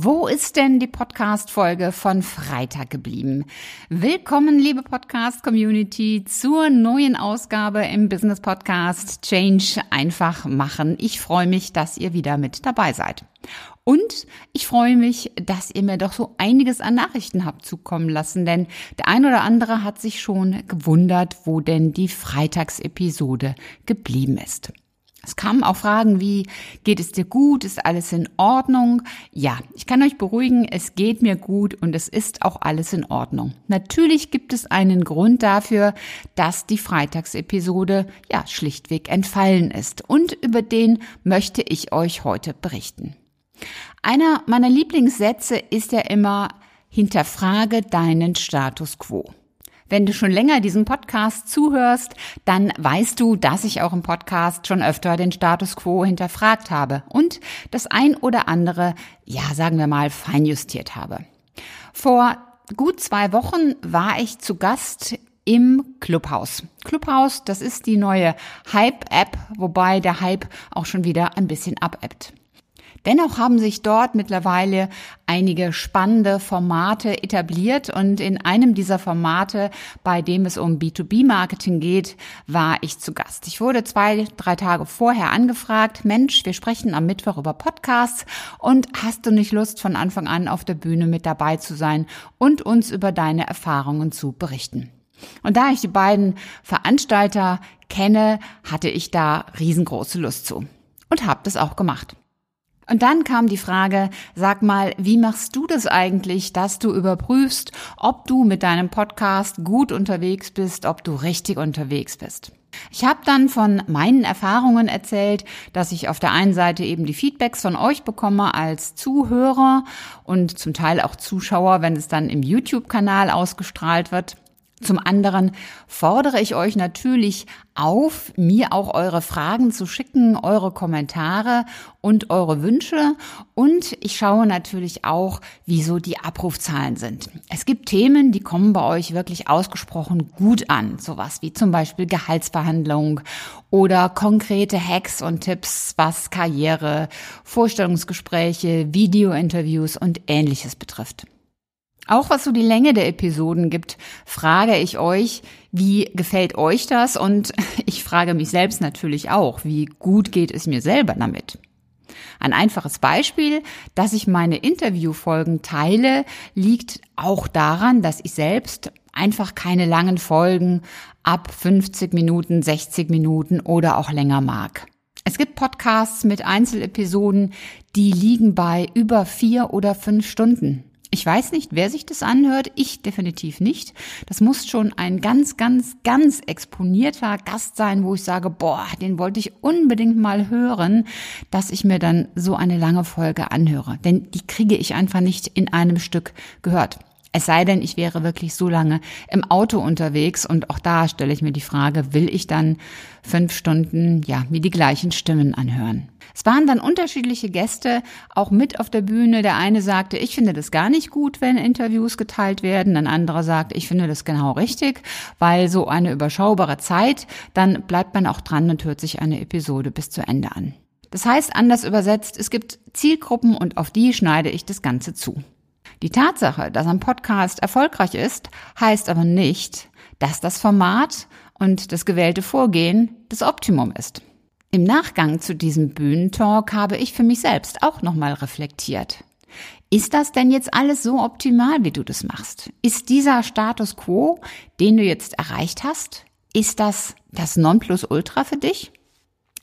Wo ist denn die Podcast-Folge von Freitag geblieben? Willkommen, liebe Podcast-Community, zur neuen Ausgabe im Business Podcast Change einfach machen. Ich freue mich, dass ihr wieder mit dabei seid. Und ich freue mich, dass ihr mir doch so einiges an Nachrichten habt zukommen lassen, denn der ein oder andere hat sich schon gewundert, wo denn die Freitagsepisode geblieben ist. Es kamen auch Fragen wie, geht es dir gut? Ist alles in Ordnung? Ja, ich kann euch beruhigen, es geht mir gut und es ist auch alles in Ordnung. Natürlich gibt es einen Grund dafür, dass die Freitagsepisode ja schlichtweg entfallen ist und über den möchte ich euch heute berichten. Einer meiner Lieblingssätze ist ja immer, hinterfrage deinen Status quo. Wenn du schon länger diesem Podcast zuhörst, dann weißt du, dass ich auch im Podcast schon öfter den Status quo hinterfragt habe und das ein oder andere, ja, sagen wir mal, feinjustiert habe. Vor gut zwei Wochen war ich zu Gast im Clubhouse. Clubhouse, das ist die neue Hype-App, wobei der Hype auch schon wieder ein bisschen abebbt. Dennoch haben sich dort mittlerweile einige spannende Formate etabliert und in einem dieser Formate, bei dem es um B2B-Marketing geht, war ich zu Gast. Ich wurde zwei, drei Tage vorher angefragt, Mensch, wir sprechen am Mittwoch über Podcasts und hast du nicht Lust, von Anfang an auf der Bühne mit dabei zu sein und uns über deine Erfahrungen zu berichten? Und da ich die beiden Veranstalter kenne, hatte ich da riesengroße Lust zu und habe das auch gemacht. Und dann kam die Frage, sag mal, wie machst du das eigentlich, dass du überprüfst, ob du mit deinem Podcast gut unterwegs bist, ob du richtig unterwegs bist? Ich habe dann von meinen Erfahrungen erzählt, dass ich auf der einen Seite eben die Feedbacks von euch bekomme als Zuhörer und zum Teil auch Zuschauer, wenn es dann im YouTube-Kanal ausgestrahlt wird. Zum anderen fordere ich euch natürlich auf, mir auch eure Fragen zu schicken, eure Kommentare und eure Wünsche. Und ich schaue natürlich auch, wieso die Abrufzahlen sind. Es gibt Themen, die kommen bei euch wirklich ausgesprochen gut an. Sowas wie zum Beispiel Gehaltsverhandlung oder konkrete Hacks und Tipps, was Karriere, Vorstellungsgespräche, Videointerviews und ähnliches betrifft. Auch was so die Länge der Episoden gibt, frage ich euch, wie gefällt euch das? Und ich frage mich selbst natürlich auch, wie gut geht es mir selber damit? Ein einfaches Beispiel, dass ich meine Interviewfolgen teile, liegt auch daran, dass ich selbst einfach keine langen Folgen ab 50 Minuten, 60 Minuten oder auch länger mag. Es gibt Podcasts mit Einzelepisoden, die liegen bei über vier oder fünf Stunden. Ich weiß nicht, wer sich das anhört. Ich definitiv nicht. Das muss schon ein ganz, ganz, ganz exponierter Gast sein, wo ich sage, boah, den wollte ich unbedingt mal hören, dass ich mir dann so eine lange Folge anhöre. Denn die kriege ich einfach nicht in einem Stück gehört. Es sei denn, ich wäre wirklich so lange im Auto unterwegs und auch da stelle ich mir die Frage, will ich dann fünf Stunden, ja, mir die gleichen Stimmen anhören? Es waren dann unterschiedliche Gäste auch mit auf der Bühne. Der eine sagte, ich finde das gar nicht gut, wenn Interviews geteilt werden. Ein anderer sagt, ich finde das genau richtig, weil so eine überschaubare Zeit, dann bleibt man auch dran und hört sich eine Episode bis zu Ende an. Das heißt, anders übersetzt, es gibt Zielgruppen und auf die schneide ich das Ganze zu. Die Tatsache, dass ein Podcast erfolgreich ist, heißt aber nicht, dass das Format und das gewählte Vorgehen das Optimum ist. Im Nachgang zu diesem Bühnentalk habe ich für mich selbst auch nochmal reflektiert. Ist das denn jetzt alles so optimal, wie du das machst? Ist dieser Status quo, den du jetzt erreicht hast, ist das das Nonplusultra für dich?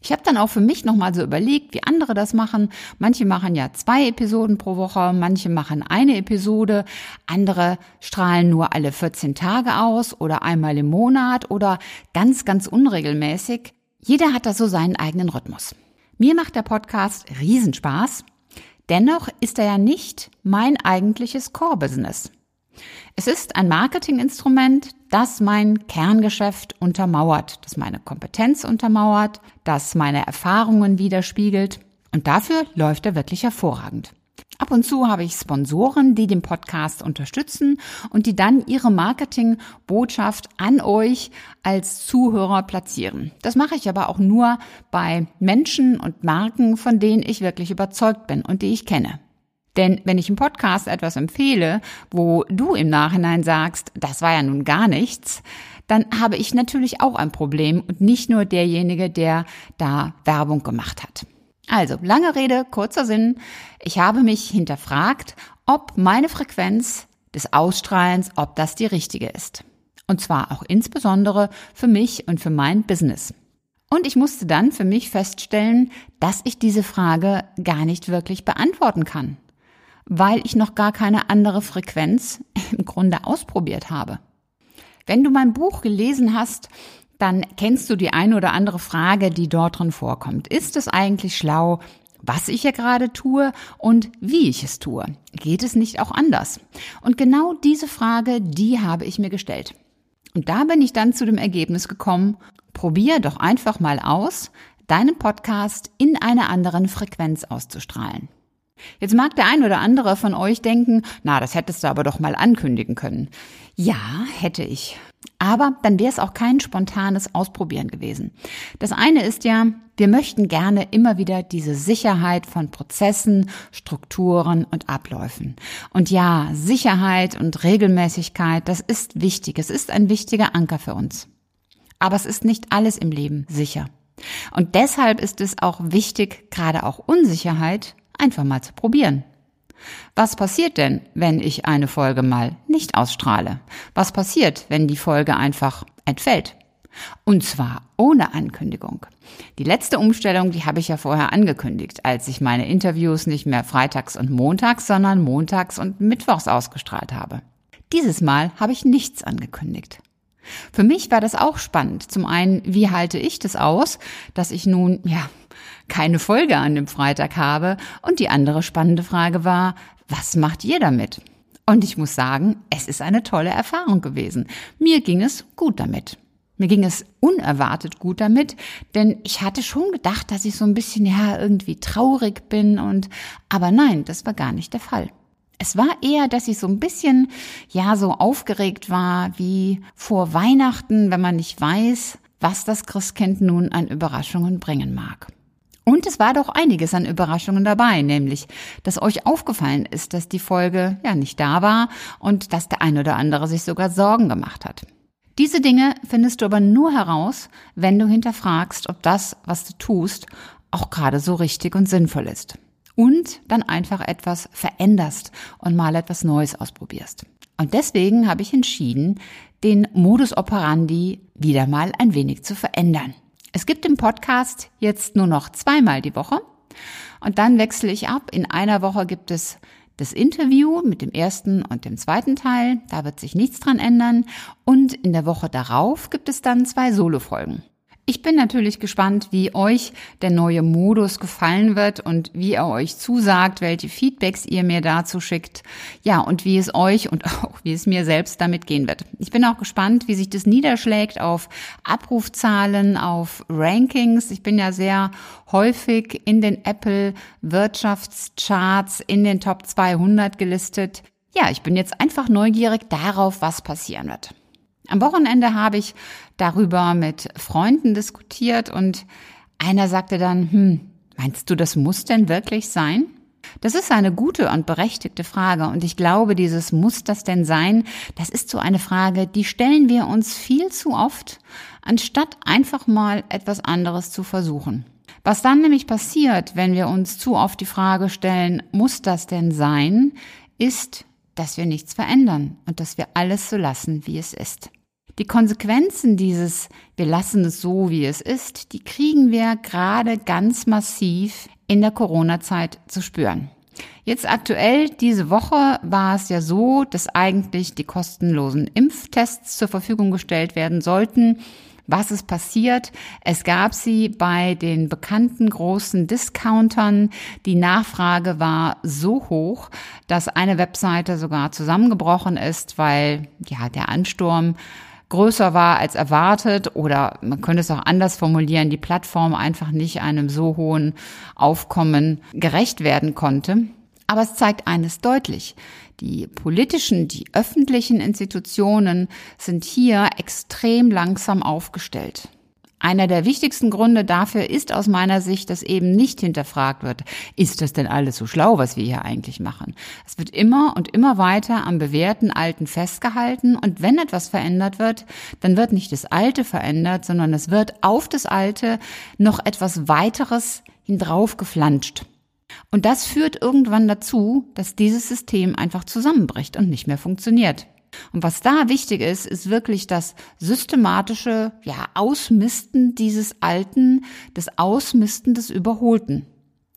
Ich habe dann auch für mich nochmal so überlegt, wie andere das machen. Manche machen ja zwei Episoden pro Woche, manche machen eine Episode, andere strahlen nur alle 14 Tage aus oder einmal im Monat oder ganz, ganz unregelmäßig. Jeder hat da so seinen eigenen Rhythmus. Mir macht der Podcast Riesenspaß. Dennoch ist er ja nicht mein eigentliches Core-Business. Es ist ein Marketinginstrument, das mein Kerngeschäft untermauert, das meine Kompetenz untermauert, das meine Erfahrungen widerspiegelt. Und dafür läuft er wirklich hervorragend. Ab und zu habe ich Sponsoren, die den Podcast unterstützen und die dann ihre Marketingbotschaft an euch als Zuhörer platzieren. Das mache ich aber auch nur bei Menschen und Marken, von denen ich wirklich überzeugt bin und die ich kenne. Denn wenn ich im Podcast etwas empfehle, wo du im Nachhinein sagst, das war ja nun gar nichts, dann habe ich natürlich auch ein Problem und nicht nur derjenige, der da Werbung gemacht hat. Also, lange Rede, kurzer Sinn. Ich habe mich hinterfragt, ob meine Frequenz des Ausstrahlens, ob das die richtige ist. Und zwar auch insbesondere für mich und für mein Business. Und ich musste dann für mich feststellen, dass ich diese Frage gar nicht wirklich beantworten kann, weil ich noch gar keine andere Frequenz im Grunde ausprobiert habe. Wenn du mein Buch gelesen hast, dann kennst du die eine oder andere Frage, die dort drin vorkommt. Ist es eigentlich schlau, was ich hier gerade tue und wie ich es tue? Geht es nicht auch anders? Und genau diese Frage, die habe ich mir gestellt. Und da bin ich dann zu dem Ergebnis gekommen, probier doch einfach mal aus, deinen Podcast in einer anderen Frequenz auszustrahlen. Jetzt mag der ein oder andere von euch denken, na, das hättest du aber doch mal ankündigen können. Ja, hätte ich. Aber dann wäre es auch kein spontanes Ausprobieren gewesen. Das eine ist ja, wir möchten gerne immer wieder diese Sicherheit von Prozessen, Strukturen und Abläufen. Und ja, Sicherheit und Regelmäßigkeit, das ist wichtig. Es ist ein wichtiger Anker für uns. Aber es ist nicht alles im Leben sicher. Und deshalb ist es auch wichtig, gerade auch Unsicherheit einfach mal zu probieren. Was passiert denn, wenn ich eine Folge mal nicht ausstrahle? Was passiert, wenn die Folge einfach entfällt? Und zwar ohne Ankündigung. Die letzte Umstellung, die habe ich ja vorher angekündigt, als ich meine Interviews nicht mehr freitags und montags, sondern montags und mittwochs ausgestrahlt habe. Dieses Mal habe ich nichts angekündigt. Für mich war das auch spannend. Zum einen, wie halte ich das aus, dass ich nun, ja, keine Folge an dem Freitag habe. Und die andere spannende Frage war, was macht ihr damit? Und ich muss sagen, es ist eine tolle Erfahrung gewesen. Mir ging es gut damit. Mir ging es unerwartet gut damit, denn ich hatte schon gedacht, dass ich so ein bisschen, ja, irgendwie traurig bin und, aber nein, das war gar nicht der Fall. Es war eher, dass ich so ein bisschen, ja, so aufgeregt war wie vor Weihnachten, wenn man nicht weiß, was das Christkind nun an Überraschungen bringen mag. Und es war doch einiges an Überraschungen dabei, nämlich, dass euch aufgefallen ist, dass die Folge ja nicht da war und dass der ein oder andere sich sogar Sorgen gemacht hat. Diese Dinge findest du aber nur heraus, wenn du hinterfragst, ob das, was du tust, auch gerade so richtig und sinnvoll ist. Und dann einfach etwas veränderst und mal etwas Neues ausprobierst. Und deswegen habe ich entschieden, den Modus operandi wieder mal ein wenig zu verändern. Es gibt im Podcast jetzt nur noch zweimal die Woche und dann wechsle ich ab. In einer Woche gibt es das Interview mit dem ersten und dem zweiten Teil. Da wird sich nichts dran ändern. Und in der Woche darauf gibt es dann zwei Solo-Folgen. Ich bin natürlich gespannt, wie euch der neue Modus gefallen wird und wie er euch zusagt, welche Feedbacks ihr mir dazu schickt. Ja, und wie es euch und auch wie es mir selbst damit gehen wird. Ich bin auch gespannt, wie sich das niederschlägt auf Abrufzahlen, auf Rankings. Ich bin ja sehr häufig in den Apple Wirtschaftscharts in den Top 200 gelistet. Ja, ich bin jetzt einfach neugierig darauf, was passieren wird. Am Wochenende habe ich darüber mit Freunden diskutiert und einer sagte dann, hm, meinst du, das muss denn wirklich sein? Das ist eine gute und berechtigte Frage und ich glaube, dieses muss das denn sein, das ist so eine Frage, die stellen wir uns viel zu oft, anstatt einfach mal etwas anderes zu versuchen. Was dann nämlich passiert, wenn wir uns zu oft die Frage stellen, muss das denn sein, ist, dass wir nichts verändern und dass wir alles so lassen, wie es ist. Die Konsequenzen dieses wir lassen es so, wie es ist, die kriegen wir gerade ganz massiv in der Corona-Zeit zu spüren. Jetzt aktuell, diese Woche war es ja so, dass eigentlich die kostenlosen Impftests zur Verfügung gestellt werden sollten. Was ist passiert? Es gab sie bei den bekannten großen Discountern. Die Nachfrage war so hoch, dass eine Webseite sogar zusammengebrochen ist, weil ja der Ansturm größer war als erwartet oder man könnte es auch anders formulieren, die Plattform einfach nicht einem so hohen Aufkommen gerecht werden konnte. Aber es zeigt eines deutlich. Die politischen, die öffentlichen Institutionen sind hier extrem langsam aufgestellt. Einer der wichtigsten Gründe dafür ist aus meiner Sicht, dass eben nicht hinterfragt wird, ist das denn alles so schlau, was wir hier eigentlich machen? Es wird immer und immer weiter am bewährten Alten festgehalten und wenn etwas verändert wird, dann wird nicht das Alte verändert, sondern es wird auf das Alte noch etwas weiteres hindrauf geflanscht. Und das führt irgendwann dazu, dass dieses System einfach zusammenbricht und nicht mehr funktioniert. Und was da wichtig ist, ist wirklich das systematische, ja, Ausmisten dieses Alten, das Ausmisten des Überholten.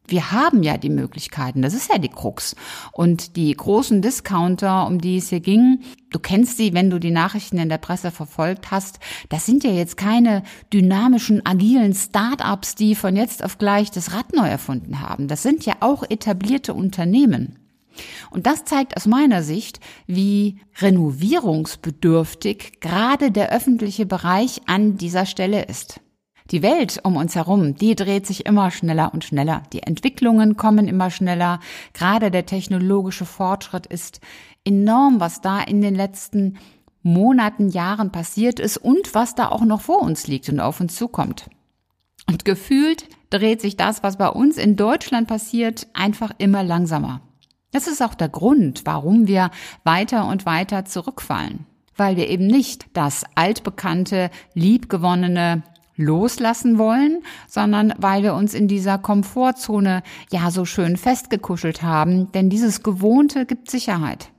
Wir haben ja die Möglichkeiten, das ist ja die Krux. Und die großen Discounter, um die es hier ging, du kennst sie, wenn du die Nachrichten in der Presse verfolgt hast, das sind ja jetzt keine dynamischen, agilen Start-ups, die von jetzt auf gleich das Rad neu erfunden haben. Das sind ja auch etablierte Unternehmen. Und das zeigt aus meiner Sicht, wie renovierungsbedürftig gerade der öffentliche Bereich an dieser Stelle ist. Die Welt um uns herum, die dreht sich immer schneller und schneller. Die Entwicklungen kommen immer schneller. Gerade der technologische Fortschritt ist enorm, was da in den letzten Monaten, Jahren passiert ist und was da auch noch vor uns liegt und auf uns zukommt. Und gefühlt dreht sich das, was bei uns in Deutschland passiert, einfach immer langsamer. Das ist auch der Grund, warum wir weiter und weiter zurückfallen. Weil wir eben nicht das altbekannte, liebgewonnene loslassen wollen, sondern weil wir uns in dieser Komfortzone ja so schön festgekuschelt haben, denn dieses Gewohnte gibt Sicherheit.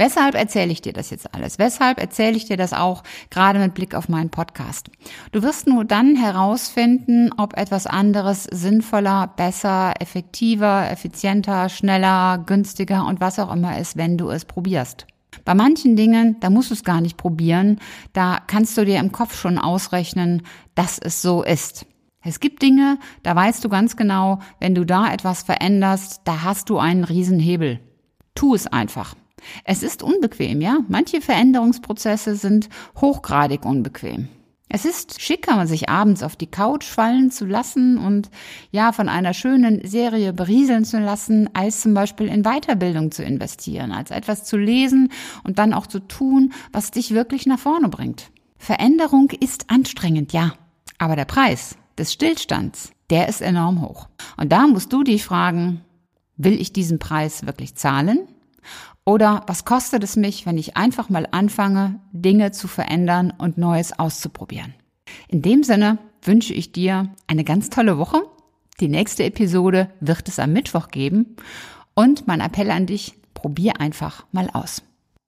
Weshalb erzähle ich dir das jetzt alles? Weshalb erzähle ich dir das auch gerade mit Blick auf meinen Podcast? Du wirst nur dann herausfinden, ob etwas anderes sinnvoller, besser, effektiver, effizienter, schneller, günstiger und was auch immer ist, wenn du es probierst. Bei manchen Dingen, da musst du es gar nicht probieren, da kannst du dir im Kopf schon ausrechnen, dass es so ist. Es gibt Dinge, da weißt du ganz genau, wenn du da etwas veränderst, da hast du einen Riesenhebel. Tu es einfach. Es ist unbequem, ja. Manche Veränderungsprozesse sind hochgradig unbequem. Es ist schicker, sich abends auf die Couch fallen zu lassen und ja, von einer schönen Serie berieseln zu lassen, als zum Beispiel in Weiterbildung zu investieren, als etwas zu lesen und dann auch zu tun, was dich wirklich nach vorne bringt. Veränderung ist anstrengend, ja. Aber der Preis des Stillstands, der ist enorm hoch. Und da musst du dich fragen, will ich diesen Preis wirklich zahlen? Oder was kostet es mich, wenn ich einfach mal anfange, Dinge zu verändern und Neues auszuprobieren? In dem Sinne wünsche ich dir eine ganz tolle Woche. Die nächste Episode wird es am Mittwoch geben. Und mein Appell an dich, probier einfach mal aus.